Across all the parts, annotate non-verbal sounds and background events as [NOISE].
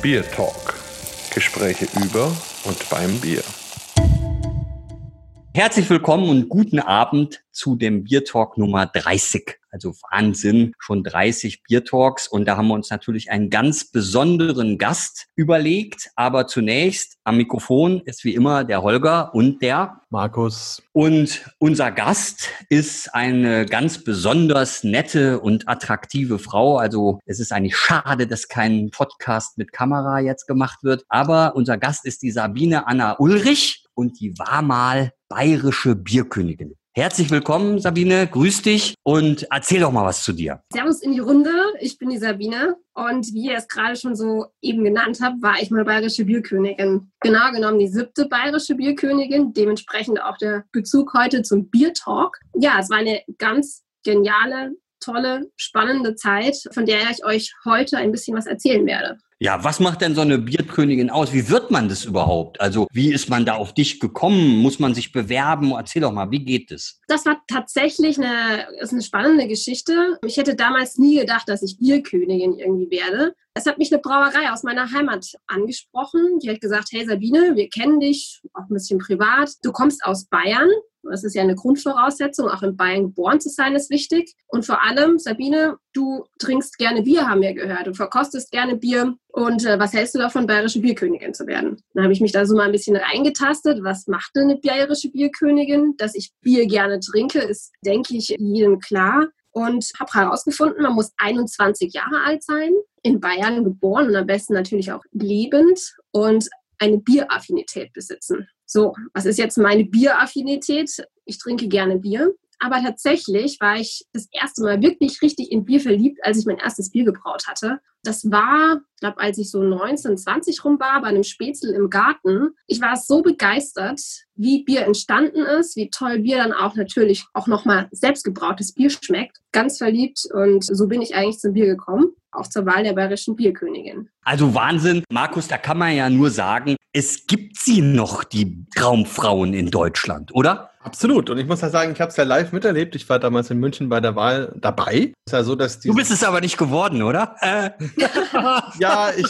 Bier Talk. Gespräche über und beim Bier. Herzlich willkommen und guten Abend zu dem Bier Talk Nummer 30. Also Wahnsinn, schon 30 Bier Talks und da haben wir uns natürlich einen ganz besonderen Gast überlegt. Aber zunächst am Mikrofon ist wie immer der Holger und der Markus. Und unser Gast ist eine ganz besonders nette und attraktive Frau. Also es ist eigentlich schade, dass kein Podcast mit Kamera jetzt gemacht wird. Aber unser Gast ist die Sabine Anna Ulrich und die war mal bayerische Bierkönigin. Herzlich willkommen, Sabine. Grüß dich und erzähl doch mal was zu dir. Servus in die Runde. Ich bin die Sabine und wie ihr es gerade schon so eben genannt habt, war ich mal bayerische Bierkönigin. Genau genommen die siebte bayerische Bierkönigin. Dementsprechend auch der Bezug heute zum Biertalk. Ja, es war eine ganz geniale, tolle, spannende Zeit, von der ich euch heute ein bisschen was erzählen werde. Ja, was macht denn so eine Bierkönigin aus? Wie wird man das überhaupt? Also, wie ist man da auf dich gekommen? Muss man sich bewerben? Erzähl doch mal, wie geht es? Das war tatsächlich eine, ist eine spannende Geschichte. Ich hätte damals nie gedacht, dass ich Bierkönigin irgendwie werde. Es hat mich eine Brauerei aus meiner Heimat angesprochen. Die hat gesagt, hey Sabine, wir kennen dich auch ein bisschen privat. Du kommst aus Bayern. Das ist ja eine Grundvoraussetzung. Auch in Bayern geboren zu sein ist wichtig. Und vor allem, Sabine, du trinkst gerne Bier, haben wir gehört. Du verkostest gerne Bier. Und äh, was hältst du davon, bayerische Bierkönigin zu werden? Dann habe ich mich da so mal ein bisschen reingetastet. Was macht denn eine bayerische Bierkönigin? Dass ich Bier gerne trinke, ist, denke ich, jedem klar. Und habe herausgefunden, man muss 21 Jahre alt sein, in Bayern geboren und am besten natürlich auch lebend und eine Bieraffinität besitzen. So, was ist jetzt meine Bieraffinität? Ich trinke gerne Bier. Aber tatsächlich war ich das erste Mal wirklich richtig in Bier verliebt, als ich mein erstes Bier gebraut hatte. Das war, ich glaube, als ich so 19, 20 rum war, bei einem Spätzle im Garten. Ich war so begeistert, wie Bier entstanden ist, wie toll Bier dann auch natürlich auch nochmal selbstgebrautes Bier schmeckt. Ganz verliebt und so bin ich eigentlich zum Bier gekommen auch zur Wahl der bayerischen Bierkönigin. Also Wahnsinn, Markus, da kann man ja nur sagen, es gibt sie noch, die Traumfrauen in Deutschland, oder? Absolut. Und ich muss ja sagen, ich habe es ja live miterlebt. Ich war damals in München bei der Wahl dabei. Ist ja so, dass du bist es aber nicht geworden, oder? Äh. [LAUGHS] ja, ich,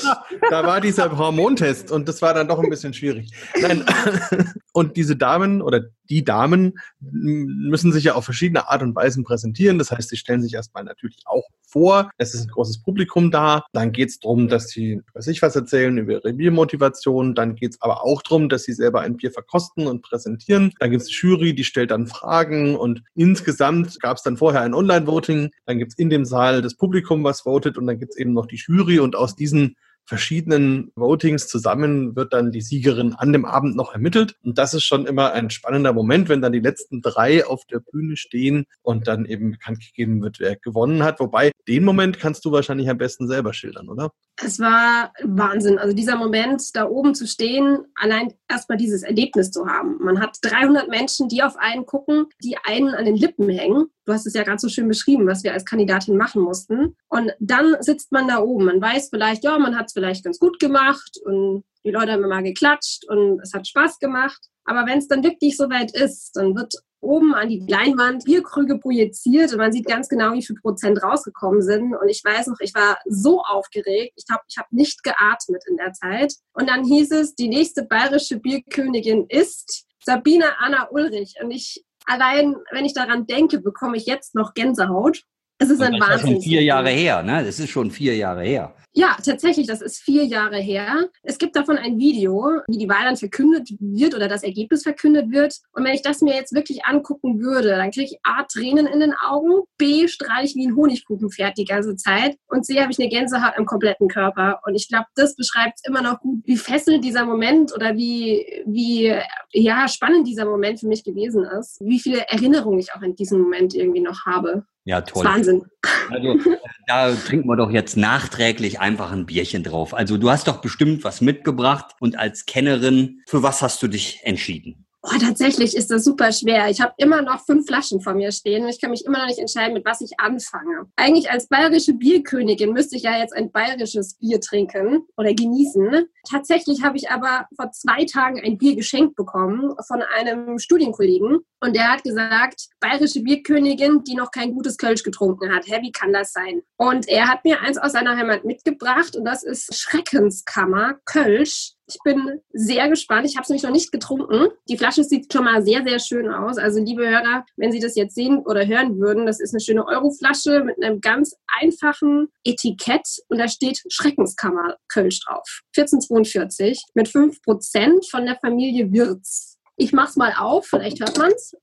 da war dieser Hormontest und das war dann doch ein bisschen schwierig. Nein. [LAUGHS] Und diese Damen oder die Damen müssen sich ja auf verschiedene Art und Weisen präsentieren. Das heißt, sie stellen sich erstmal natürlich auch vor. Es ist ein großes Publikum da. Dann geht es darum, dass sie über sich was erzählen, über ihre Biermotivation. Dann geht es aber auch darum, dass sie selber ein Bier verkosten und präsentieren. Dann gibt es die Jury, die stellt dann Fragen und insgesamt gab es dann vorher ein Online-Voting. Dann gibt es in dem Saal das Publikum, was votet und dann gibt es eben noch die Jury und aus diesen verschiedenen Votings zusammen wird dann die Siegerin an dem Abend noch ermittelt. Und das ist schon immer ein spannender Moment, wenn dann die letzten drei auf der Bühne stehen und dann eben bekannt gegeben wird, wer gewonnen hat. Wobei, den Moment kannst du wahrscheinlich am besten selber schildern, oder? Es war Wahnsinn. Also dieser Moment, da oben zu stehen, allein erstmal dieses Erlebnis zu haben. Man hat 300 Menschen, die auf einen gucken, die einen an den Lippen hängen. Du hast es ja gerade so schön beschrieben, was wir als Kandidatin machen mussten. Und dann sitzt man da oben. Man weiß vielleicht, ja, man hat vielleicht ganz gut gemacht und die Leute haben immer geklatscht und es hat Spaß gemacht. Aber wenn es dann wirklich soweit ist, dann wird oben an die Leinwand Bierkrüge projiziert und man sieht ganz genau, wie viel Prozent rausgekommen sind. Und ich weiß noch, ich war so aufgeregt. Ich habe ich hab nicht geatmet in der Zeit. Und dann hieß es, die nächste bayerische Bierkönigin ist Sabine Anna Ulrich. Und ich allein, wenn ich daran denke, bekomme ich jetzt noch Gänsehaut. Es ist ein das Wahnsinn. Das ist schon vier Jahre her, ne? Das ist schon vier Jahre her. Ja, tatsächlich, das ist vier Jahre her. Es gibt davon ein Video, wie die Wahl dann verkündet wird oder das Ergebnis verkündet wird. Und wenn ich das mir jetzt wirklich angucken würde, dann kriege ich A, Tränen in den Augen, B, strahle ich wie ein Honigkuchenpferd die ganze Zeit und C, habe ich eine Gänsehaut im kompletten Körper. Und ich glaube, das beschreibt immer noch gut, wie fesselnd dieser Moment oder wie, wie ja, spannend dieser Moment für mich gewesen ist. Wie viele Erinnerungen ich auch in diesem Moment irgendwie noch habe. Ja, toll. Wahnsinn. Also, da trinken wir doch jetzt nachträglich einfach ein Bierchen drauf. Also, du hast doch bestimmt was mitgebracht und als Kennerin, für was hast du dich entschieden? Oh, tatsächlich ist das super schwer. Ich habe immer noch fünf Flaschen vor mir stehen und ich kann mich immer noch nicht entscheiden, mit was ich anfange. Eigentlich als bayerische Bierkönigin müsste ich ja jetzt ein bayerisches Bier trinken oder genießen. Tatsächlich habe ich aber vor zwei Tagen ein Bier geschenkt bekommen von einem Studienkollegen und der hat gesagt, bayerische Bierkönigin, die noch kein gutes Kölsch getrunken hat. Hä, wie kann das sein? Und er hat mir eins aus seiner Heimat mitgebracht und das ist Schreckenskammer Kölsch ich bin sehr gespannt. Ich habe es nämlich noch nicht getrunken. Die Flasche sieht schon mal sehr, sehr schön aus. Also liebe Hörer, wenn Sie das jetzt sehen oder hören würden, das ist eine schöne Euroflasche mit einem ganz einfachen Etikett und da steht Schreckenskammer Kölsch drauf. 1442 mit 5% von der Familie Wirz. Ich mach's mal auf, vielleicht hört man's.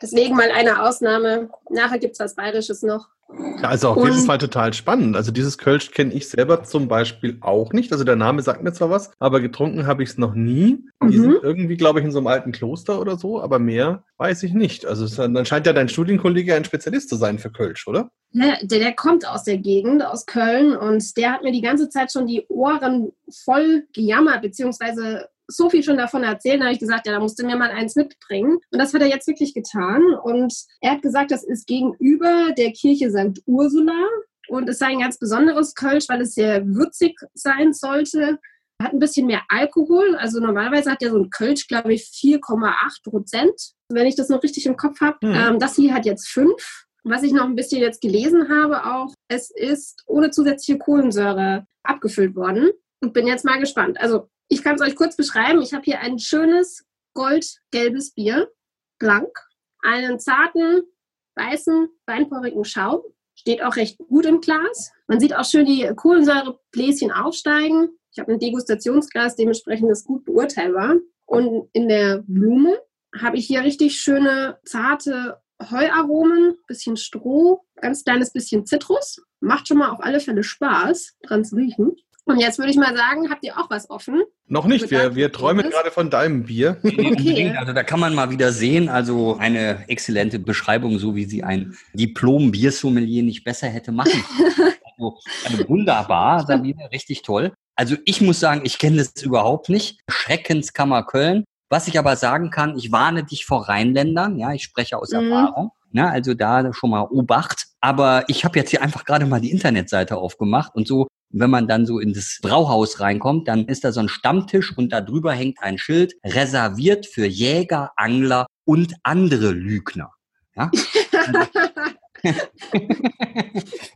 Deswegen mal eine Ausnahme. Nachher gibt's was Bayerisches noch. Ja, also auf jeden Fall total spannend. Also dieses Kölsch kenne ich selber zum Beispiel auch nicht. Also der Name sagt mir zwar was, aber getrunken habe ich es noch nie. Die Mhm. sind irgendwie, glaube ich, in so einem alten Kloster oder so, aber mehr weiß ich nicht. Also es, dann scheint ja dein Studienkollege ein Spezialist zu sein für Kölsch, oder? Ja, der, der kommt aus der Gegend, aus Köln und der hat mir die ganze Zeit schon die Ohren voll gejammert, beziehungsweise so viel schon davon erzählt, da habe ich gesagt, ja, da musst du mir mal eins mitbringen. Und das hat er jetzt wirklich getan. Und er hat gesagt, das ist gegenüber der Kirche St. Ursula. Und es sei ein ganz besonderes Kölsch, weil es sehr würzig sein sollte. Hat ein bisschen mehr Alkohol. Also normalerweise hat ja so ein Kölsch, glaube ich, 4,8 Prozent, wenn ich das noch richtig im Kopf habe. Hm. Ähm, das hier hat jetzt 5. Was ich noch ein bisschen jetzt gelesen habe auch, es ist ohne zusätzliche Kohlensäure abgefüllt worden. Und bin jetzt mal gespannt. Also ich kann es euch kurz beschreiben. Ich habe hier ein schönes goldgelbes Bier, blank, einen zarten, weißen, weinporigen Schaum. Steht auch recht gut im Glas. Man sieht auch schön die Kohlensäurebläschen aufsteigen. Ich habe ein Degustationsglas, dementsprechend ist gut beurteilbar. Und in der Blume habe ich hier richtig schöne, zarte Heuaromen, bisschen Stroh, ganz kleines bisschen Zitrus. Macht schon mal auf alle Fälle Spaß, dran zu riechen. Und jetzt würde ich mal sagen, habt ihr auch was offen? Noch nicht. Wir, wir träumen gerade von deinem Bier. Okay. Also da kann man mal wieder sehen, also eine exzellente Beschreibung, so wie sie ein Diplom-Biersommelier nicht besser hätte machen. können. also, also wunderbar, [LAUGHS] Sabine, richtig toll. Also ich muss sagen, ich kenne das überhaupt nicht. Schreckenskammer Köln. Was ich aber sagen kann, ich warne dich vor Rheinländern. Ja, ich spreche aus Mhm. Erfahrung. Na, also da schon mal Obacht. Aber ich habe jetzt hier einfach gerade mal die Internetseite aufgemacht und so, wenn man dann so in das Brauhaus reinkommt, dann ist da so ein Stammtisch und da drüber hängt ein Schild, reserviert für Jäger, Angler und andere Lügner. Ja? [LAUGHS]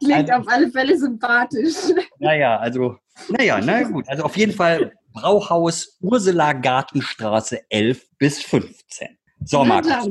Klingt auf alle Fälle sympathisch. Naja, also, naja, na gut. Also auf jeden Fall Brauhaus Ursula Gartenstraße 11 bis 15. So, Markus,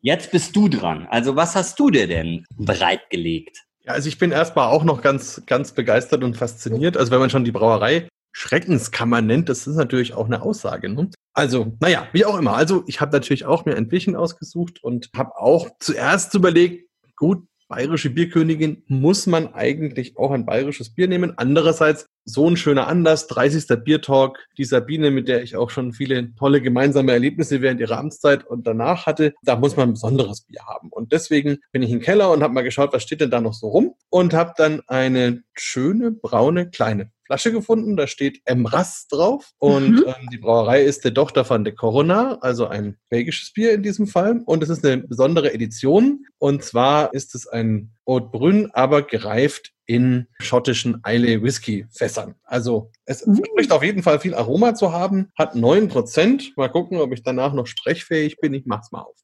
jetzt bist du dran. Also was hast du dir denn bereitgelegt? Ja, also ich bin erstmal auch noch ganz, ganz begeistert und fasziniert. Also wenn man schon die Brauerei Schreckenskammer nennt, das ist natürlich auch eine Aussage. Ne? Also, naja, wie auch immer. Also ich habe natürlich auch mir ein Bierchen ausgesucht und habe auch zuerst überlegt, gut, bayerische Bierkönigin, muss man eigentlich auch ein bayerisches Bier nehmen? Andererseits, so ein schöner Anlass, 30. Biertalk, die Sabine, mit der ich auch schon viele tolle gemeinsame Erlebnisse während ihrer Amtszeit und danach hatte, da muss man ein besonderes Bier haben. Und deswegen bin ich im Keller und habe mal geschaut, was steht denn da noch so rum und habe dann eine schöne, braune, kleine Flasche gefunden. Da steht Emras drauf und Mhm. ähm, die Brauerei ist der Tochter von de Corona, also ein belgisches Bier in diesem Fall. Und es ist eine besondere Edition. Und zwar ist es ein Haute Brün, aber gereift in schottischen Eile Whisky Fässern. Also es Mhm. verspricht auf jeden Fall viel Aroma zu haben, hat 9%. Mal gucken, ob ich danach noch sprechfähig bin. Ich mach's mal auf.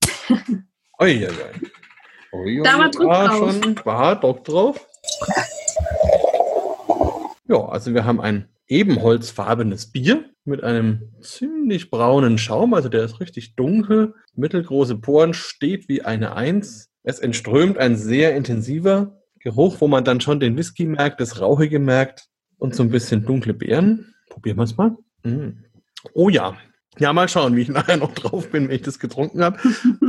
[LAUGHS] Uiuiui. Da war Druck War drauf. schon, war Druck drauf. Ja, also wir haben ein ebenholzfarbenes Bier mit einem ziemlich braunen Schaum, also der ist richtig dunkel, mittelgroße Poren, steht wie eine Eins. Es entströmt ein sehr intensiver Geruch, wo man dann schon den Whisky merkt, das Rauchige merkt und so ein bisschen dunkle Beeren. Probieren wir es mal. Mm. Oh ja. Ja, mal schauen, wie ich [LAUGHS] nachher noch drauf bin, wenn ich das getrunken habe.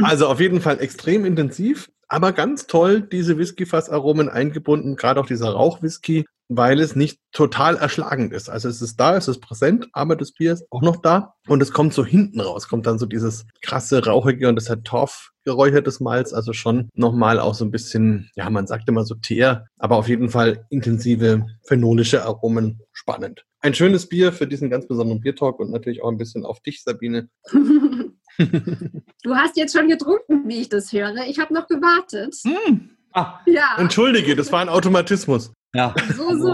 Also auf jeden Fall extrem intensiv, aber ganz toll, diese Whiskyfassaromen eingebunden, gerade auch dieser Rauchwhisky, weil es nicht total erschlagend ist. Also es ist da, es ist präsent, aber das Bier ist auch noch da und es kommt so hinten raus, kommt dann so dieses krasse Rauchige und das hat Torf geräuchertes Malz, also schon nochmal auch so ein bisschen, ja, man sagt immer so Teer, aber auf jeden Fall intensive phenolische Aromen, spannend. ein schönes Bier für diesen ganz besonderen Biertalk und natürlich auch ein bisschen auf dich, Sabine. [LAUGHS] du hast jetzt schon getrunken, wie ich das höre. Ich habe noch gewartet. Hm. Ah, ja. Entschuldige, das war ein Automatismus. Ja. So, so.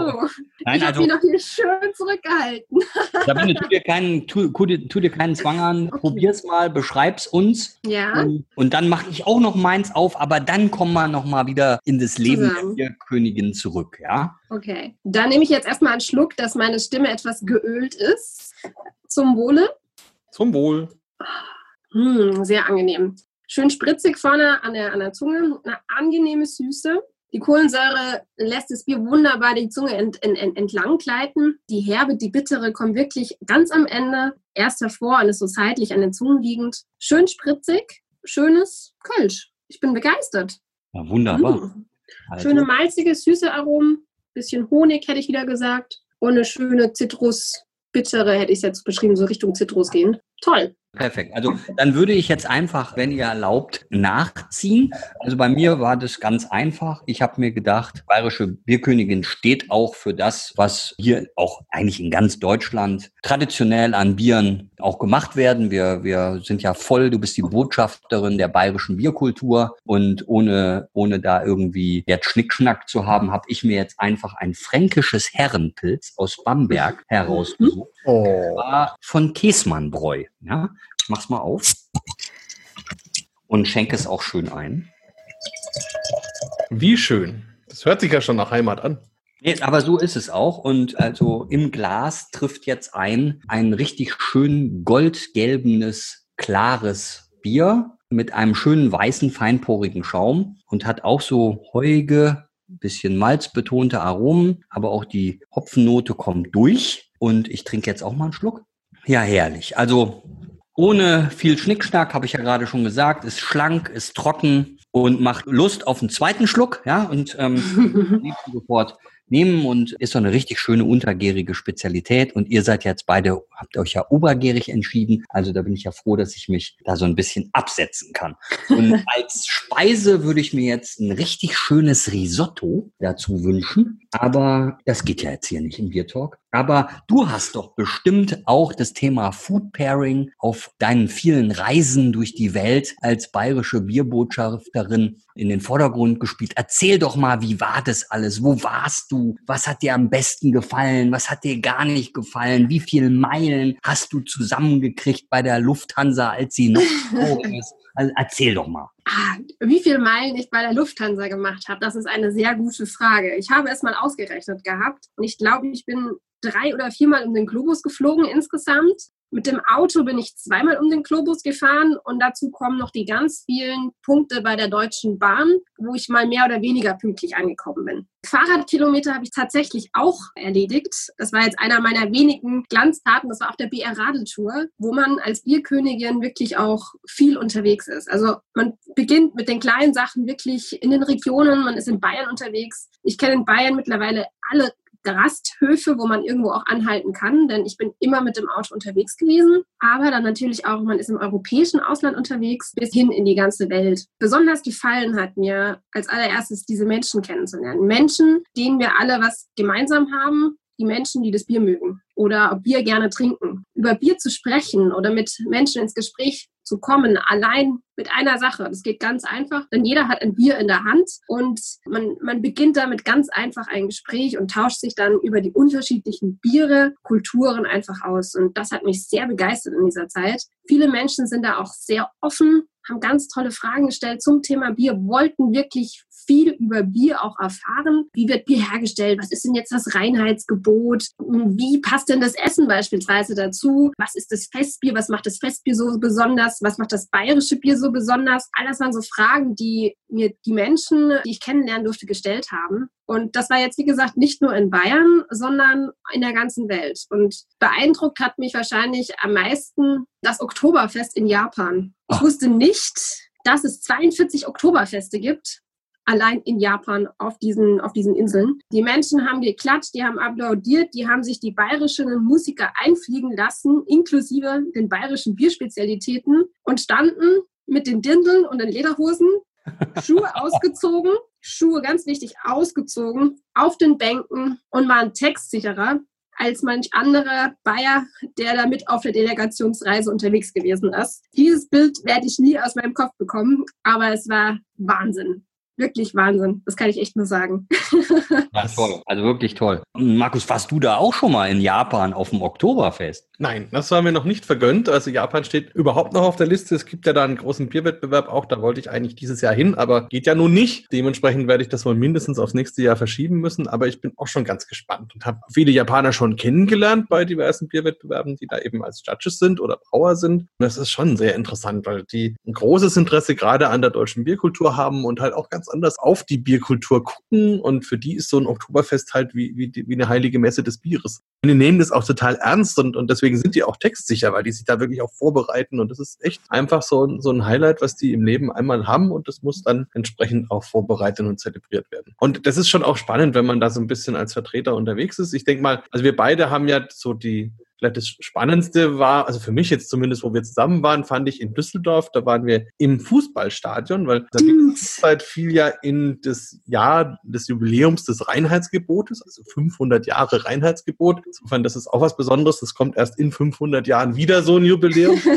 Nein, ich also, habe mich noch hier schön zurückgehalten. Sabine, tu dir keinen, tu, tu, tu dir keinen Zwang an, okay. probier's mal, beschreib's uns. Ja. Und, und dann mache ich auch noch meins auf, aber dann kommen wir nochmal wieder in das Leben Zusammen. der Königin zurück, ja? Okay. Dann nehme ich jetzt erstmal einen Schluck, dass meine Stimme etwas geölt ist. Zum Wohle. Zum Wohl. Hm, sehr angenehm. Schön spritzig vorne an der, an der Zunge, eine angenehme Süße. Die Kohlensäure lässt das Bier wunderbar die Zunge ent, ent, ent, entlang gleiten. Die Herbe, die bittere kommt wirklich ganz am Ende erst hervor und ist so seitlich an den Zungen liegend. Schön spritzig, schönes Kölsch. Ich bin begeistert. Ja, wunderbar. Mmh. Also. Schöne malzige, süße Aromen, bisschen Honig hätte ich wieder gesagt und eine schöne Zitrus, bittere hätte ich es jetzt beschrieben, so Richtung Zitrus gehend. Toll. Perfekt. Also dann würde ich jetzt einfach, wenn ihr erlaubt, nachziehen. Also bei mir war das ganz einfach. Ich habe mir gedacht, Bayerische Bierkönigin steht auch für das, was hier auch eigentlich in ganz Deutschland traditionell an Bieren auch gemacht werden. Wir, wir sind ja voll, du bist die Botschafterin der bayerischen Bierkultur und ohne, ohne da irgendwie jetzt Schnickschnack zu haben, habe ich mir jetzt einfach ein fränkisches Herrenpilz aus Bamberg herausgesucht. Oh. War von Käsmannbräu. Ja? Mach's mal auf und schenke es auch schön ein. Wie schön. Das hört sich ja schon nach Heimat an. Nee, aber so ist es auch. Und also im Glas trifft jetzt ein ein richtig schön goldgelbenes, klares Bier mit einem schönen weißen, feinporigen Schaum und hat auch so heuige, bisschen malzbetonte Aromen, aber auch die Hopfennote kommt durch. Und ich trinke jetzt auch mal einen Schluck. Ja, herrlich. Also ohne viel Schnickschnack, habe ich ja gerade schon gesagt, ist schlank, ist trocken und macht Lust auf einen zweiten Schluck, ja, und ähm, [LAUGHS] sofort nehmen und ist so eine richtig schöne untergärige Spezialität. Und ihr seid jetzt beide, habt euch ja obergärig entschieden. Also da bin ich ja froh, dass ich mich da so ein bisschen absetzen kann. Und [LAUGHS] als Speise würde ich mir jetzt ein richtig schönes Risotto dazu wünschen. Aber das geht ja jetzt hier nicht im Bier Talk. Aber du hast doch bestimmt auch das Thema Food Pairing auf deinen vielen Reisen durch die Welt als bayerische Bierbotschafterin in den Vordergrund gespielt. Erzähl doch mal, wie war das alles? Wo warst du? Was hat dir am besten gefallen? Was hat dir gar nicht gefallen? Wie viele Meilen hast du zusammengekriegt bei der Lufthansa, als sie noch [LAUGHS] ist? Also erzähl doch mal. Ah, wie viele Meilen ich bei der Lufthansa gemacht habe, das ist eine sehr gute Frage. Ich habe es mal ausgerechnet gehabt und ich glaube, ich bin drei oder viermal um den Globus geflogen insgesamt. Mit dem Auto bin ich zweimal um den Globus gefahren und dazu kommen noch die ganz vielen Punkte bei der Deutschen Bahn, wo ich mal mehr oder weniger pünktlich angekommen bin. Fahrradkilometer habe ich tatsächlich auch erledigt. Das war jetzt einer meiner wenigen Glanztaten. Das war auf der BR Radeltour, wo man als Bierkönigin wirklich auch viel unterwegs ist. Also man beginnt mit den kleinen Sachen wirklich in den Regionen. Man ist in Bayern unterwegs. Ich kenne in Bayern mittlerweile alle Rasthöfe, wo man irgendwo auch anhalten kann, denn ich bin immer mit dem Auto unterwegs gewesen. Aber dann natürlich auch, man ist im europäischen Ausland unterwegs, bis hin in die ganze Welt. Besonders gefallen hat mir als allererstes diese Menschen kennenzulernen. Menschen, denen wir alle was gemeinsam haben, die Menschen, die das Bier mögen oder Bier gerne trinken. Über Bier zu sprechen oder mit Menschen ins Gespräch zu kommen, allein mit einer Sache. Das geht ganz einfach, denn jeder hat ein Bier in der Hand und man, man beginnt damit ganz einfach ein Gespräch und tauscht sich dann über die unterschiedlichen Biere, Kulturen einfach aus. Und das hat mich sehr begeistert in dieser Zeit. Viele Menschen sind da auch sehr offen haben ganz tolle Fragen gestellt zum Thema Bier, wollten wirklich viel über Bier auch erfahren. Wie wird Bier hergestellt? Was ist denn jetzt das Reinheitsgebot? Wie passt denn das Essen beispielsweise dazu? Was ist das Festbier? Was macht das Festbier so besonders? Was macht das bayerische Bier so besonders? Alles waren so Fragen, die mir die Menschen, die ich kennenlernen durfte, gestellt haben. Und das war jetzt, wie gesagt, nicht nur in Bayern, sondern in der ganzen Welt. Und beeindruckt hat mich wahrscheinlich am meisten das Oktoberfest in Japan. Ich ah. wusste nicht, dass es 42 Oktoberfeste gibt allein in Japan auf diesen, auf diesen Inseln. Die Menschen haben geklatscht, die haben applaudiert, die haben sich die bayerischen Musiker einfliegen lassen, inklusive den bayerischen Bierspezialitäten und standen mit den Dindeln und den Lederhosen, [LAUGHS] Schuhe ausgezogen, Schuhe ganz wichtig ausgezogen, auf den Bänken und waren textsicherer als manch anderer Bayer, der da mit auf der Delegationsreise unterwegs gewesen ist. Dieses Bild werde ich nie aus meinem Kopf bekommen, aber es war Wahnsinn wirklich Wahnsinn. Das kann ich echt nur sagen. [LAUGHS] Ja, toll. Also wirklich toll. Markus, warst du da auch schon mal in Japan auf dem Oktoberfest? Nein, das war mir noch nicht vergönnt. Also Japan steht überhaupt noch auf der Liste. Es gibt ja da einen großen Bierwettbewerb auch. Da wollte ich eigentlich dieses Jahr hin, aber geht ja nun nicht. Dementsprechend werde ich das wohl mindestens aufs nächste Jahr verschieben müssen. Aber ich bin auch schon ganz gespannt und habe viele Japaner schon kennengelernt bei diversen Bierwettbewerben, die da eben als Judges sind oder Brauer sind. Und das ist schon sehr interessant, weil die ein großes Interesse gerade an der deutschen Bierkultur haben und halt auch ganz anders auf die Bierkultur gucken und für die ist so ein Oktoberfest halt wie, wie, wie eine heilige Messe des Bieres. Und die nehmen das auch total ernst und, und deswegen sind die auch textsicher, weil die sich da wirklich auch vorbereiten und das ist echt einfach so, so ein Highlight, was die im Leben einmal haben und das muss dann entsprechend auch vorbereitet und zelebriert werden. Und das ist schon auch spannend, wenn man da so ein bisschen als Vertreter unterwegs ist. Ich denke mal, also wir beide haben ja so die vielleicht das Spannendste war, also für mich jetzt zumindest, wo wir zusammen waren, fand ich in Düsseldorf, da waren wir im Fußballstadion, weil die Zeit fiel ja in das Jahr des Jubiläums des Reinheitsgebotes, also 500 Jahre Reinheitsgebot. Insofern, das ist auch was Besonderes. Das kommt erst in 500 Jahren wieder so ein Jubiläum. [LAUGHS]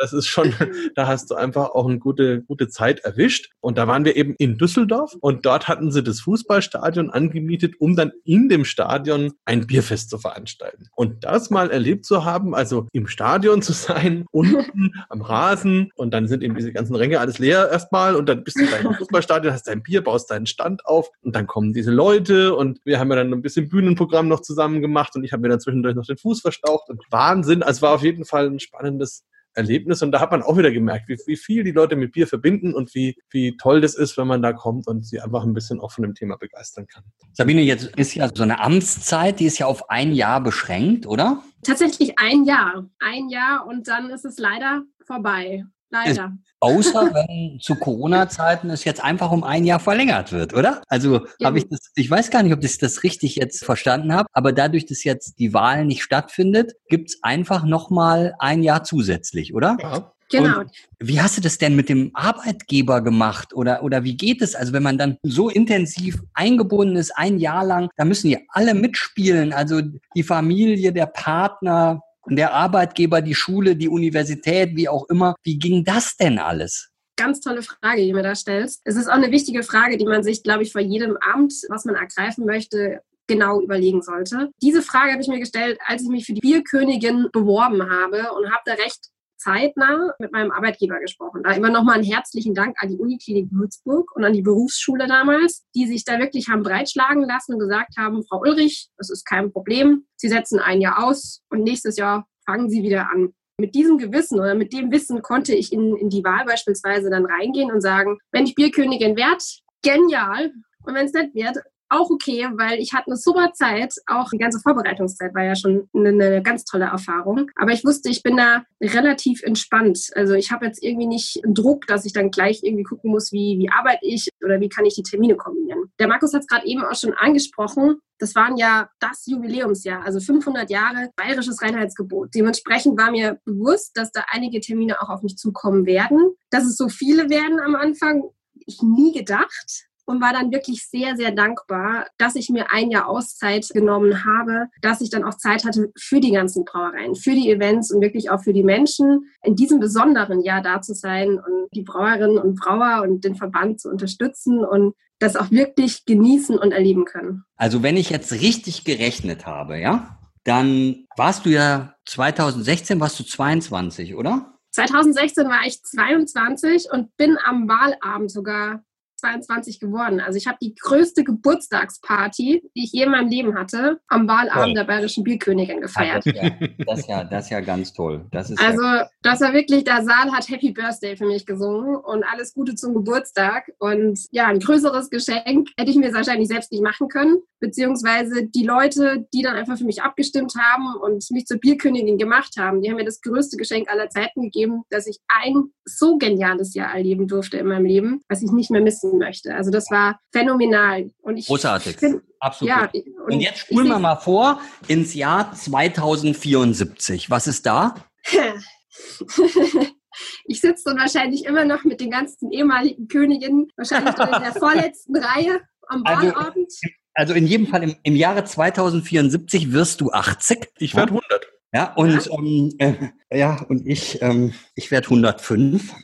Das ist schon, da hast du einfach auch eine gute, gute Zeit erwischt. Und da waren wir eben in Düsseldorf und dort hatten sie das Fußballstadion angemietet, um dann in dem Stadion ein Bierfest zu veranstalten. Und das mal erlebt zu haben, also im Stadion zu sein, [LAUGHS] unten am Rasen. Und dann sind eben diese ganzen Ränge alles leer erstmal. Und dann bist du da im [LAUGHS] Fußballstadion, hast dein Bier, baust deinen Stand auf. Und dann kommen diese Leute. Und wir haben ja dann ein bisschen Bühnenprogramm noch zusammen gemacht. Und ich habe mir dann zwischendurch noch den Fuß verstaucht. Und Wahnsinn, also war auf jeden Fall ein spannendes Erlebnis. Und da hat man auch wieder gemerkt, wie, wie viel die Leute mit Bier verbinden und wie, wie toll das ist, wenn man da kommt und sie einfach ein bisschen auch von dem Thema begeistern kann. Sabine, jetzt ist ja so eine Amtszeit, die ist ja auf ein Jahr beschränkt, oder? Tatsächlich ein Jahr. Ein Jahr und dann ist es leider vorbei. Leider. Außer wenn zu Corona-Zeiten es jetzt einfach um ein Jahr verlängert wird, oder? Also ja. habe ich das, ich weiß gar nicht, ob ich das richtig jetzt verstanden habe, aber dadurch, dass jetzt die Wahl nicht stattfindet, gibt es einfach nochmal ein Jahr zusätzlich, oder? Ja. Genau. Und wie hast du das denn mit dem Arbeitgeber gemacht oder, oder wie geht es? Also wenn man dann so intensiv eingebunden ist, ein Jahr lang, da müssen ja alle mitspielen, also die Familie, der Partner, der Arbeitgeber, die Schule, die Universität, wie auch immer. Wie ging das denn alles? Ganz tolle Frage, die du mir da stellst. Es ist auch eine wichtige Frage, die man sich, glaube ich, vor jedem Amt, was man ergreifen möchte, genau überlegen sollte. Diese Frage habe ich mir gestellt, als ich mich für die Bierkönigin beworben habe und habe da recht zeitnah mit meinem Arbeitgeber gesprochen. Da immer nochmal einen herzlichen Dank an die Uniklinik Würzburg und an die Berufsschule damals, die sich da wirklich haben breitschlagen lassen und gesagt haben, Frau Ulrich, das ist kein Problem. Sie setzen ein Jahr aus und nächstes Jahr fangen Sie wieder an. Mit diesem Gewissen oder mit dem Wissen konnte ich in, in die Wahl beispielsweise dann reingehen und sagen, wenn ich Bierkönigin werde, genial. Und wenn es nicht wird, auch okay, weil ich hatte eine super Zeit. Auch die ganze Vorbereitungszeit war ja schon eine, eine, ganz tolle Erfahrung. Aber ich wusste, ich bin da relativ entspannt. Also ich habe jetzt irgendwie nicht Druck, dass ich dann gleich irgendwie gucken muss, wie, wie arbeite ich oder wie kann ich die Termine kombinieren. Der Markus hat es gerade eben auch schon angesprochen. Das waren ja das Jubiläumsjahr, also 500 Jahre bayerisches Reinheitsgebot. Dementsprechend war mir bewusst, dass da einige Termine auch auf mich zukommen werden. Dass es so viele werden am Anfang, ich nie gedacht und war dann wirklich sehr, sehr dankbar, dass ich mir ein Jahr Auszeit genommen habe, dass ich dann auch Zeit hatte für die ganzen Brauereien, für die Events und wirklich auch für die Menschen, in diesem besonderen Jahr da zu sein und die Brauerinnen und Brauer und den Verband zu unterstützen und das auch wirklich genießen und erleben können. Also wenn ich jetzt richtig gerechnet habe, ja, dann warst du ja 2016, warst du 22, oder? 2016 war ich 22 und bin am Wahlabend sogar 22 geworden. Also ich habe die größte Geburtstagsparty, die ich je in meinem Leben hatte, am Wahlabend der Bayerischen Bierkönigin gefeiert. das, ja, das, ja, das ist ja ganz toll. Das ist also ja das war wirklich, der Saal hat Happy Birthday für mich gesungen und alles Gute zum Geburtstag. Und ja, ein größeres Geschenk hätte ich mir wahrscheinlich selbst nicht machen können. Beziehungsweise die Leute, die dann einfach für mich abgestimmt haben und mich zur Bierkönigin gemacht haben, die haben mir das größte Geschenk aller Zeiten gegeben, dass ich ein so geniales Jahr erleben durfte in meinem Leben, was ich nicht mehr missen nutzen möchte. Also das war phänomenal. Und ich Großartig. Find, Absolut. Ja, und, und jetzt spulen wir mal vor ins Jahr 2074. Was ist da? [LAUGHS] ich sitze dann wahrscheinlich immer noch mit den ganzen ehemaligen Königinnen, wahrscheinlich in der [LAUGHS] vorletzten Reihe am also, Wahlabend. Also in jedem Fall im, im Jahre 2074 wirst du 80. Ich werde 100. Ja, und ja, ähm, äh, ja und ich, ähm, ich werde 105.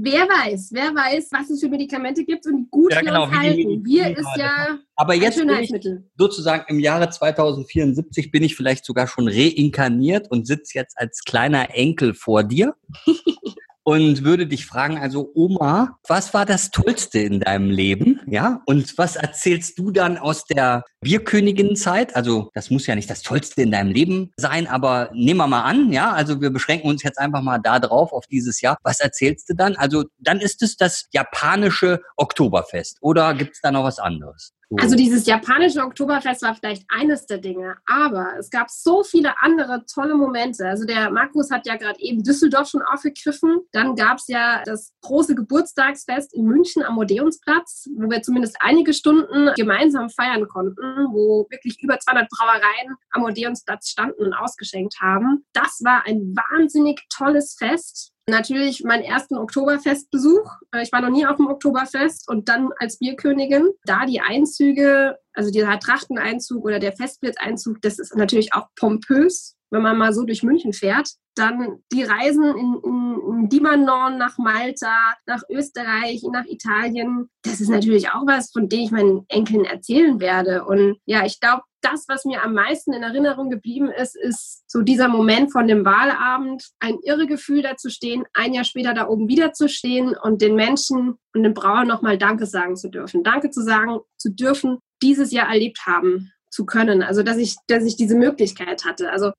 Wer weiß, wer weiß, was es für Medikamente gibt und wie gut ja, genau, wir uns halten. Bier ist ja Aber jetzt ein ich, sozusagen im Jahre 2074 bin ich vielleicht sogar schon reinkarniert und sitze jetzt als kleiner Enkel vor dir. [LAUGHS] und würde dich fragen, also Oma, was war das Tollste in deinem Leben? Ja, und was erzählst du dann aus der Bierkönigin-Zeit? Also das muss ja nicht das Tollste in deinem Leben sein, aber nehmen wir mal an, ja, also wir beschränken uns jetzt einfach mal da drauf auf dieses Jahr. Was erzählst du dann? Also dann ist es das japanische Oktoberfest oder gibt es da noch was anderes? Also dieses japanische Oktoberfest war vielleicht eines der Dinge, aber es gab so viele andere tolle Momente. Also der Markus hat ja gerade eben Düsseldorf schon aufgegriffen. Dann gab es ja das große Geburtstagsfest in München am Odeonsplatz, wo wir zumindest einige Stunden gemeinsam feiern konnten, wo wirklich über 200 Brauereien am Odeonsplatz standen und ausgeschenkt haben. Das war ein wahnsinnig tolles Fest natürlich meinen ersten Oktoberfestbesuch. Äh, ich war noch nie auf dem Oktoberfest und dann als Bierkönigin. Da die Einzüge, also dieser Trachteneinzug oder der Festblitzeinzug, das ist natürlich auch pompös, wenn man mal so durch München fährt. Dann die Reisen in, in, in Dimanon nach Malta, nach Österreich, nach Italien. Das ist natürlich auch was, von dem ich meinen Enkeln erzählen werde. Und ja, ich glaube, das, was mir am meisten in Erinnerung geblieben ist, ist so dieser Moment von dem Wahlabend, ein irre Gefühl da zu stehen, ein Jahr später da oben wieder zu stehen und den Menschen und den Brauern nochmal Danke sagen zu dürfen. Danke zu sagen zu dürfen, dieses Jahr erlebt haben zu können. Also, dass ich, dass ich diese Möglichkeit hatte. Also,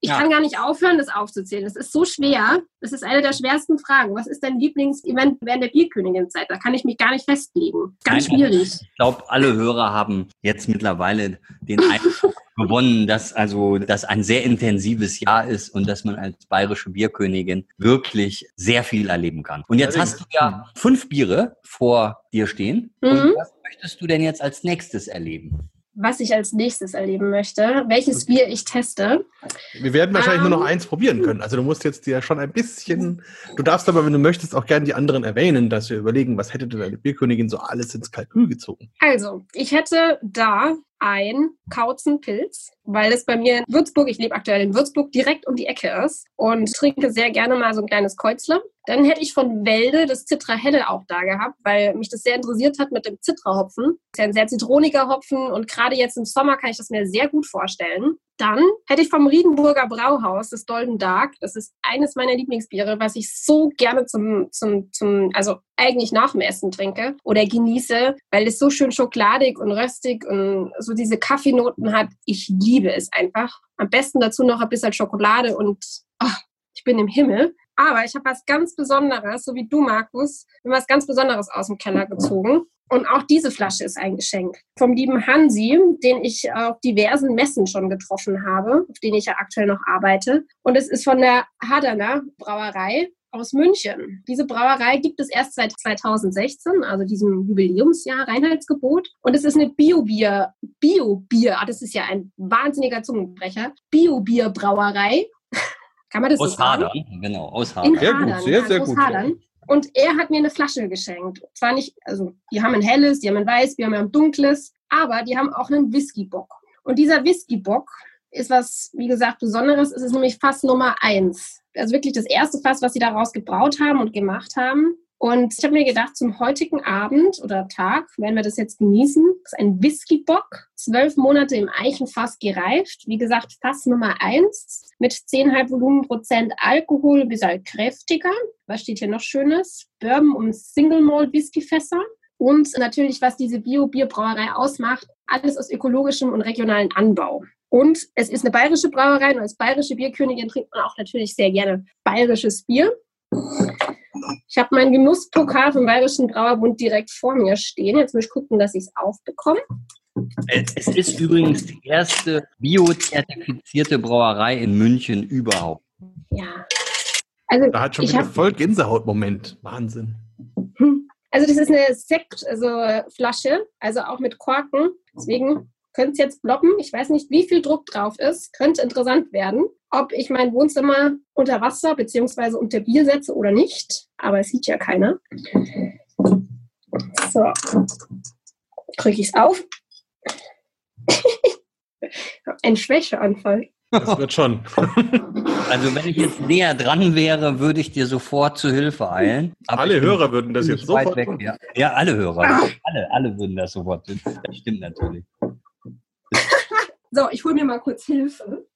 ich ja. kann gar nicht aufhören, das aufzuzählen. Das ist so schwer. Das ist eine der schwersten Fragen. Was ist dein Lieblingsevent während der Bierkönigin-Zeit? Da kann ich mich gar nicht festlegen. Ganz Nein, schwierig. Ich glaube, alle Hörer haben jetzt mittlerweile den [LAUGHS] Eindruck gewonnen, dass also das ein sehr intensives Jahr ist und dass man als bayerische Bierkönigin wirklich sehr viel erleben kann. Und jetzt hast du ja fünf Biere vor dir stehen. Mhm. Und was möchtest du denn jetzt als nächstes erleben? Was ich als nächstes erleben möchte, welches Bier ich teste. Wir werden wahrscheinlich um, nur noch ähm. eins probieren können. Also du musst jetzt ja schon ein bisschen, du darfst aber, wenn du möchtest, auch gerne die anderen erwähnen, dass wir überlegen, was hätte deine Bierkönigin so alles ins Kalkül gezogen. Also, ich hätte da ein Kauzenpilz, weil es bei mir in Würzburg, ich lebe aktuell in Würzburg, direkt um die Ecke ist und trinke sehr gerne mal so ein kleines Kreuzle. Dann hätte ich von Wälde das Citra Helle auch da gehabt, weil mich das sehr interessiert hat mit dem Citra-Hopfen. Das ist ja ein sehr zitroniger Hopfen und gerade jetzt im Sommer kann ich das mir sehr gut vorstellen. Dann hätte ich vom Riedenburger Brauhaus das Dolden Dark. Das ist eines meiner Lieblingsbiere, was ich so gerne zum, zum, zum, also eigentlich nach dem Essen trinke oder genieße, weil es so schön schokoladig und röstig und so diese Kaffeenoten hat. Ich liebe es einfach. Am besten dazu noch ein bisschen Schokolade und oh, ich bin im Himmel. Aber ich habe was ganz Besonderes, so wie du, Markus, was ganz Besonderes aus dem Keller gezogen. Und auch diese Flasche ist ein Geschenk vom lieben Hansi, den ich auf diversen Messen schon getroffen habe, auf denen ich ja aktuell noch arbeite. Und es ist von der Hadana Brauerei aus München. Diese Brauerei gibt es erst seit 2016, also diesem Jubiläumsjahr Reinheitsgebot. Und es ist eine Bio-Bier, Bio-Bier, ah, das ist ja ein wahnsinniger Zungenbrecher, Bio-Bier-Brauerei. Kann man das aus so sagen? Hadern, genau, aus Hadern. Sehr gut, sehr, sehr gut. Hadern. Und er hat mir eine Flasche geschenkt. Zwar nicht, also die haben ein helles, die haben ein weiß, wir haben ein dunkles, aber die haben auch einen Whisky-Bock. Und dieser Whisky-Bock ist was, wie gesagt, Besonderes. Es ist nämlich Fass Nummer eins. Also wirklich das erste Fass, was sie daraus gebraut haben und gemacht haben. Und ich habe mir gedacht, zum heutigen Abend oder Tag werden wir das jetzt genießen. Das ist ein Whisky-Bock, zwölf Monate im Eichenfass gereift. Wie gesagt, Fass Nummer eins mit 10,5 Volumenprozent Alkohol, ein bisschen kräftiger. Was steht hier noch Schönes? Bourbon und Single Malt Whiskyfässer. Und natürlich, was diese Bio-Bierbrauerei ausmacht, alles aus ökologischem und regionalen Anbau. Und es ist eine bayerische Brauerei und als bayerische Bierkönigin trinkt man auch natürlich sehr gerne bayerisches Bier. Ich habe meinen Genusspokal vom Bayerischen Brauerbund direkt vor mir stehen. Jetzt muss ich gucken, dass ich es aufbekomme. Es ist übrigens die erste biozertifizierte Brauerei in München überhaupt. Ja. Also, da hat schon wieder voll Gänsehautmoment. Wahnsinn. Hm. Also das ist eine Sektflasche, also, also auch mit Korken. Deswegen könnte es jetzt bloppen. Ich weiß nicht, wie viel Druck drauf ist. Könnte interessant werden, ob ich mein Wohnzimmer unter Wasser bzw. unter Bier setze oder nicht. Aber es sieht ja keiner. So. drücke ich es auf. [LAUGHS] Ein Schwächeanfall. Das wird schon. [LAUGHS] Also wenn ich jetzt näher dran wäre, würde ich dir sofort zu Hilfe eilen. Aber Alle Hörer würden das jetzt weit sofort weg. Ja. ja, alle Hörer. Alle, alle würden das sofort tun. Das stimmt natürlich. [LAUGHS] So, ich hole mir mal kurz Hilfe.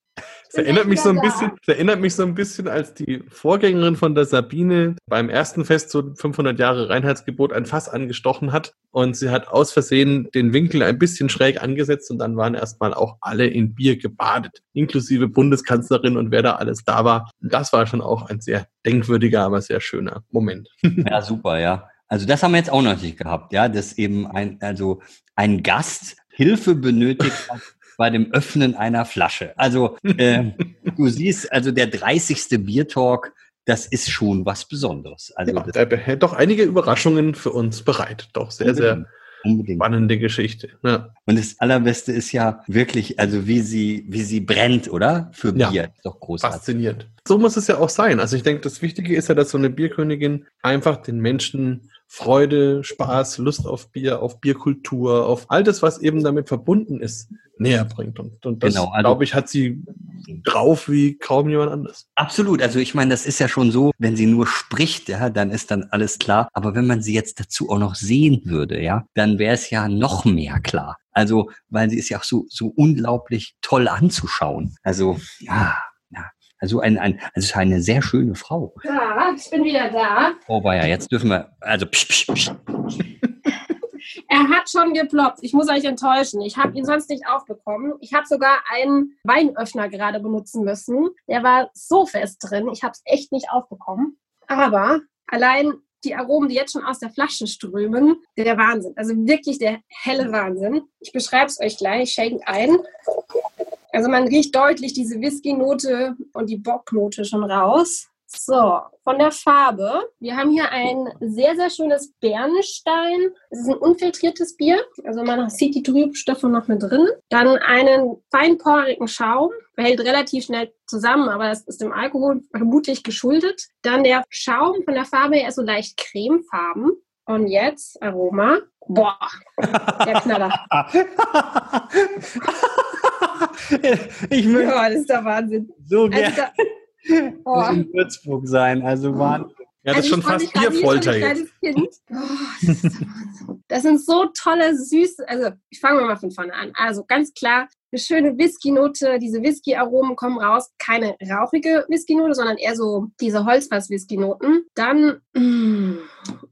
Das erinnert mich so ein bisschen, das erinnert mich so ein bisschen, als die Vorgängerin von der Sabine beim ersten Fest zu 500 Jahre Reinheitsgebot ein Fass angestochen hat und sie hat aus Versehen den Winkel ein bisschen schräg angesetzt und dann waren erstmal auch alle in Bier gebadet, inklusive Bundeskanzlerin und wer da alles da war. Das war schon auch ein sehr denkwürdiger, aber sehr schöner Moment. [LAUGHS] Ja, super, ja. Also das haben wir jetzt auch noch nicht gehabt, ja, dass eben ein, also ein Gast Hilfe benötigt hat bei dem Öffnen einer Flasche. Also äh, [LAUGHS] du siehst, also der 30. Biertalk, das ist schon was Besonderes. Also Ja, der behält doch einige Überraschungen für uns bereit. Doch sehr, sehr unbedingt, unbedingt. spannende Geschichte. Ja. Und das Allerbeste ist ja wirklich, also wie sie, wie sie brennt, oder? Für Ja. Bier. Ist Doch großartig. Faszinierend. So muss es ja auch sein. Also ich denke, das Wichtige ist ja, dass so eine Bierkönigin einfach den Menschen Freude, Spaß, Lust auf Bier, auf Bierkultur, auf all das, was eben damit verbunden ist, näher bringt. Und, und das, Genau, also- glaube ich, hat sie drauf wie kaum jemand anders. Absolut. Also ich meine, das ist ja schon so, wenn sie nur spricht, ja, dann ist dann alles klar. Aber wenn man sie jetzt dazu auch noch sehen würde, ja, dann wäre es ja noch mehr klar. Also, weil sie ist ja auch so, so unglaublich toll anzuschauen. Also, ja, ja. Also ein, ein, also eine sehr schöne Frau. Ja, ich bin wieder da. Oh, ja, jetzt dürfen wir, also, psch, psch, psch. [LAUGHS] Er hat schon geploppt. Ich muss euch enttäuschen. Ich habe ihn sonst nicht aufbekommen. Ich habe sogar einen Weinöffner gerade benutzen müssen. Der war so fest drin. Ich habe es echt nicht aufbekommen. Aber allein die Aromen, die jetzt schon aus der Flasche strömen, der Wahnsinn. Also wirklich der helle Wahnsinn. Ich beschreibe es euch gleich. Schenk ein. Also man riecht deutlich diese Whisky-Note und die Bocknote schon raus. So, von der Farbe. Wir haben hier ein sehr, sehr schönes Bernstein. Es ist ein unfiltriertes Bier. Also man sieht die Trübstoffe noch mit drin. Dann einen feinporigen Schaum. Hält relativ schnell zusammen, aber das ist dem Alkohol vermutlich geschuldet. Dann der Schaum von der Farbe her ist so leicht cremefarben. Und jetzt Aroma. Boah, der Knaller. [LAUGHS] [LAUGHS] ich möchte Ja, das ist der Wahnsinn. so Also gerne da, [LAUGHS] oh. in Würzburg sein. Also Wahnsinn. Ja, das ist Also schon ich freu fast Bierfolter jetzt. Oh, das, ist das sind so tolle, süße, also ich fange mal von vorne an. Also ganz klar, eine schöne Whisky-Note, diese Whisky-Aromen kommen raus. Keine rauchige Whisky-Note, sondern eher so diese Holzfass-Whisky-Noten. Dann mm,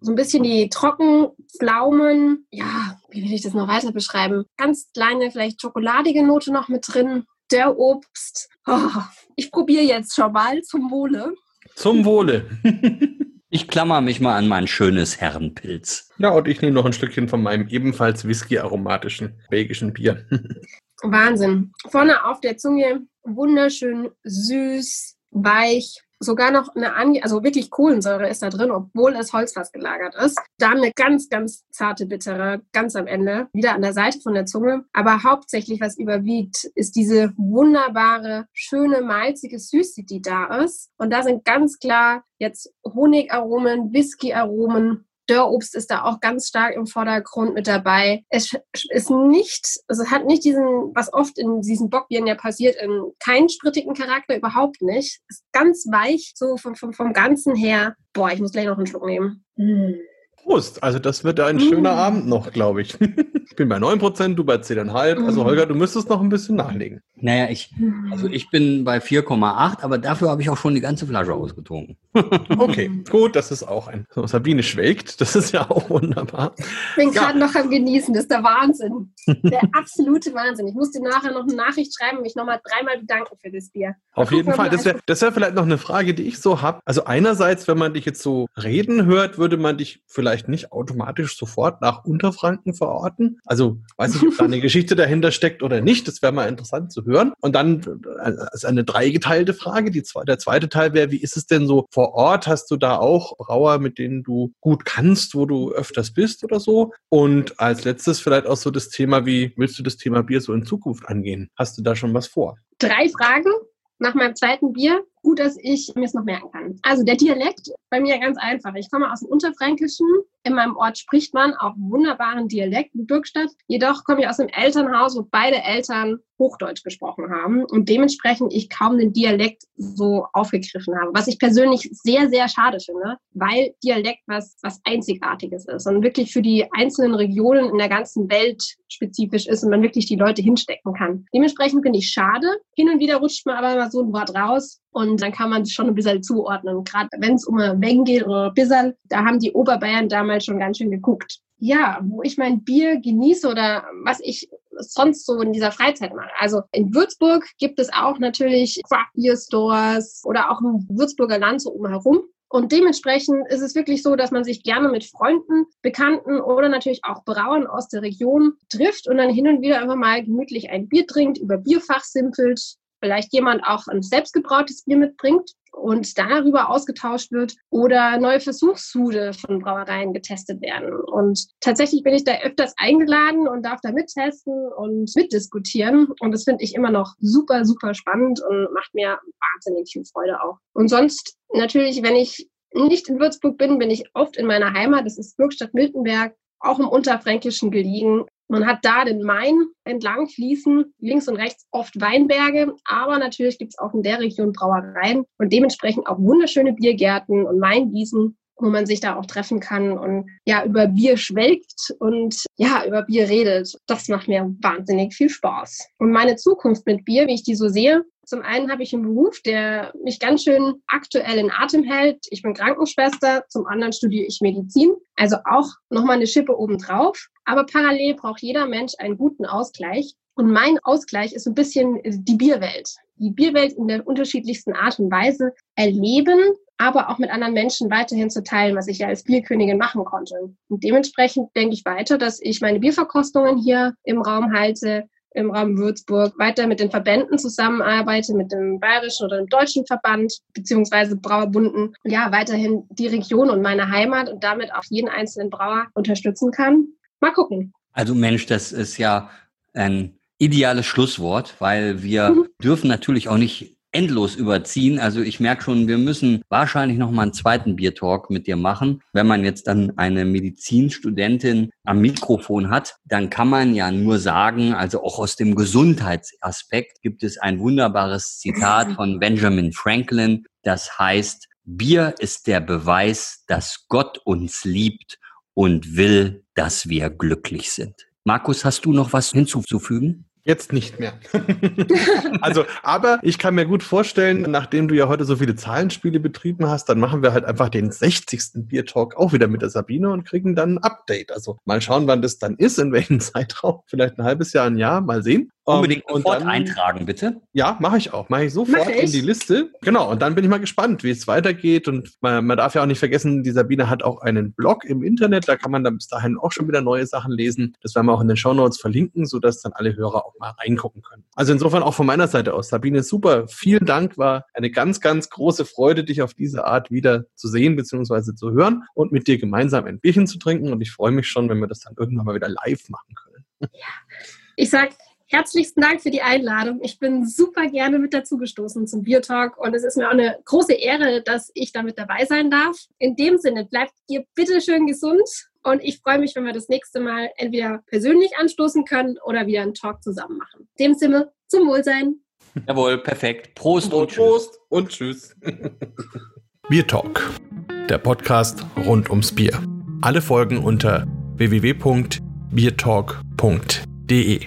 so ein bisschen die Trockenpflaumen. Ja, wie will ich das noch weiter beschreiben? Ganz kleine, vielleicht schokoladige Note noch mit drin. Der Obst. Oh, ich probiere jetzt schon mal zum Wohle. Zum Wohle. [LAUGHS] Ich klammer mich mal an mein schönes Herrenpilz. Ja, und ich nehme noch ein Stückchen von meinem ebenfalls whisky-aromatischen belgischen Bier. [LAUGHS] Wahnsinn. Vorne auf der Zunge wunderschön süß, weich. Sogar noch eine, Ange also wirklich Kohlensäure ist da drin, obwohl es Holzfass gelagert ist. Dann eine ganz, ganz zarte Bittere, ganz am Ende, wieder an der Seite von der Zunge. Aber hauptsächlich, was überwiegt, ist diese wunderbare, schöne, malzige Süße, die da ist. Und da sind ganz klar jetzt Honigaromen, Whiskyaromen, Dörrobst ist da auch ganz stark im Vordergrund mit dabei. Es ist nicht, also es hat nicht diesen, was oft in diesen Bockbieren ja passiert, in keinen sprittigen Charakter, überhaupt nicht. Ist ganz weich, so vom, vom, vom Ganzen her. Boah, ich muss gleich noch einen Schluck nehmen. Mm. Prost. Also das wird ein Mm. schöner Abend noch, glaube ich. [LAUGHS] Ich bin bei 9%, du bei 10,5. Also Mm. Holger, du müsstest noch ein bisschen nachlegen. Naja, ich, also ich bin bei 4,8, aber dafür habe ich auch schon die ganze Flasche ausgetrunken. [LAUGHS] Okay, gut, das ist auch ein. So, Sabine schwelgt, das ist ja auch wunderbar. Ich bin Ja. gerade noch am Genießen, das ist der Wahnsinn. Der absolute Wahnsinn. Ich muss dir nachher noch eine Nachricht schreiben und mich nochmal dreimal bedanken für das Bier. Auf jeden Fall. Das wäre das wär vielleicht noch eine Frage, die ich so habe. Also einerseits, wenn man dich jetzt so reden hört, würde man dich vielleicht nicht automatisch sofort nach Unterfranken verorten. Also weiß nicht, ob da eine [LAUGHS] Geschichte dahinter steckt oder nicht. Das wäre mal interessant zu hören. Und dann äh, ist eine dreigeteilte Frage. Die zwei, der zweite Teil wäre, wie ist es denn so vor Ort? Hast du da auch Brauer, mit denen du gut kannst, wo du öfters bist oder so? Und als letztes vielleicht auch so das Thema, wie willst du das Thema Bier so in Zukunft angehen? Hast du da schon was vor? Drei Fragen nach meinem zweiten Bier. Gut, dass ich mir es noch merken kann. Also der Dialekt bei mir ganz einfach. Ich komme aus dem Unterfränkischen In meinem Ort spricht man auch wunderbaren Dialekt in Bürgstadt. Jedoch komme ich aus einem Elternhaus, wo beide Eltern Hochdeutsch gesprochen haben und dementsprechend ich kaum den Dialekt so aufgegriffen habe, was ich persönlich sehr, sehr schade finde, weil Dialekt was, was Einzigartiges ist und wirklich für die einzelnen Regionen in der ganzen Welt spezifisch ist und man wirklich die Leute hinstecken kann. Dementsprechend finde ich schade. Hin und wieder rutscht man aber mal so ein Wort raus und dann kann man es schon ein bisschen zuordnen. Gerade wenn es um ein Weng geht oder Bissern, da haben die Oberbayern damals schon ganz schön geguckt ja, wo ich mein Bier genieße oder was ich sonst so in dieser Freizeit mache. Also in Würzburg gibt es auch natürlich Craft Beer Stores oder auch im Würzburger Land so umherum. Und dementsprechend ist es wirklich so, dass man sich gerne mit Freunden, Bekannten oder natürlich auch Brauern aus der Region trifft und dann hin und wieder einfach mal gemütlich ein Bier trinkt, über Bierfach simpelt, vielleicht jemand auch ein selbstgebrautes Bier mitbringt und darüber ausgetauscht wird oder neue Versuchssude von Brauereien getestet werden. Und tatsächlich bin ich da öfters eingeladen und darf da mittesten und mitdiskutieren. Und das finde ich immer noch super, super spannend und macht mir wahnsinnig viel Freude auch. Und sonst natürlich, wenn ich nicht in Würzburg bin, bin ich oft in meiner Heimat. Das ist Bürgstadt-Miltenberg, auch im Unterfränkischen gelegen. Man hat da den Main entlang fließen, links und rechts oft Weinberge, aber natürlich gibt es auch in der Region Brauereien und dementsprechend auch wunderschöne Biergärten und Weinwiesen, wo man sich da auch treffen kann und ja über Bier schwelgt und ja über Bier redet. Das macht mir wahnsinnig viel Spaß. Und meine Zukunft mit Bier, wie ich die so sehe, zum einen habe ich einen Beruf, der mich ganz schön aktuell in Atem hält. Ich bin Krankenschwester, zum anderen studiere ich Medizin, also auch nochmal eine Schippe obendrauf. Aber parallel braucht jeder Mensch einen guten Ausgleich. Und mein Ausgleich ist ein bisschen die Bierwelt. Die Bierwelt in der unterschiedlichsten Art und Weise erleben, aber auch mit anderen Menschen weiterhin zu teilen, was ich ja als Bierkönigin machen konnte. Und dementsprechend denke ich weiter, dass ich meine Bierverkostungen hier im Raum halte, im Raum Würzburg weiter mit den Verbänden zusammenarbeite, mit dem bayerischen oder dem deutschen Verband beziehungsweise Brauerbunden, ja, weiterhin die Region und meine Heimat und damit auch jeden einzelnen Brauer unterstützen kann. Mal gucken. Also Mensch, das ist ja ein ideales Schlusswort, weil wir mhm. dürfen natürlich auch nicht endlos überziehen. Also ich merke schon, wir müssen wahrscheinlich noch mal einen zweiten Biertalk mit dir machen. Wenn man jetzt dann eine Medizinstudentin am Mikrofon hat, dann kann man ja nur sagen, also auch aus dem Gesundheitsaspekt gibt es ein wunderbares Zitat [LAUGHS] von Benjamin Franklin, das heißt, Bier ist der Beweis, dass Gott uns liebt und will, dass wir glücklich sind. Markus, hast du noch was hinzuzufügen? Jetzt nicht mehr. [LAUGHS] also, aber ich kann mir gut vorstellen, nachdem du ja heute so viele Zahlenspiele betrieben hast, dann machen wir halt einfach den 60. Bier Talk auch wieder mit der Sabine und kriegen dann ein Update. Also mal schauen, wann das dann ist, in welchem [LAUGHS] Zeitraum. Vielleicht ein halbes Jahr, ein Jahr, mal sehen. Unbedingt um, sofort dann, eintragen, bitte. Ja, mache ich auch. Mache ich sofort mach ich. in die Liste. Genau, und dann bin ich mal gespannt, wie es weitergeht. Und man, man, darf ja auch nicht vergessen, die Sabine hat auch einen Blog im Internet. Da kann man dann bis dahin auch schon wieder neue Sachen lesen. Das werden wir auch in den Show Notes verlinken, sodass dann alle Hörer auch mal reingucken können. Also insofern auch von meiner Seite aus. Sabine, super. Vielen Dank. War eine ganz, ganz große Freude, dich auf diese Art wieder zu sehen bzw. zu hören und mit dir gemeinsam ein Bierchen zu trinken. Und ich freue mich schon, wenn wir das dann irgendwann mal wieder live machen können. Ja. Ich sag Herzlichsten Dank für die Einladung. Ich bin super gerne mit dazugestoßen zum Bier Talk und es ist mir auch eine große Ehre, dass ich damit dabei sein darf. In dem Sinne, bleibt ihr bitte schön gesund und ich freue mich, wenn wir das nächste Mal entweder persönlich anstoßen können oder wieder einen Talk zusammen machen. In dem Sinne, zum Wohlsein. Jawohl, perfekt. Prost und, und Prost und tschüss. [LAUGHS] Bier Talk, der Podcast rund ums Bier. Alle Folgen unter www.biertalk.de.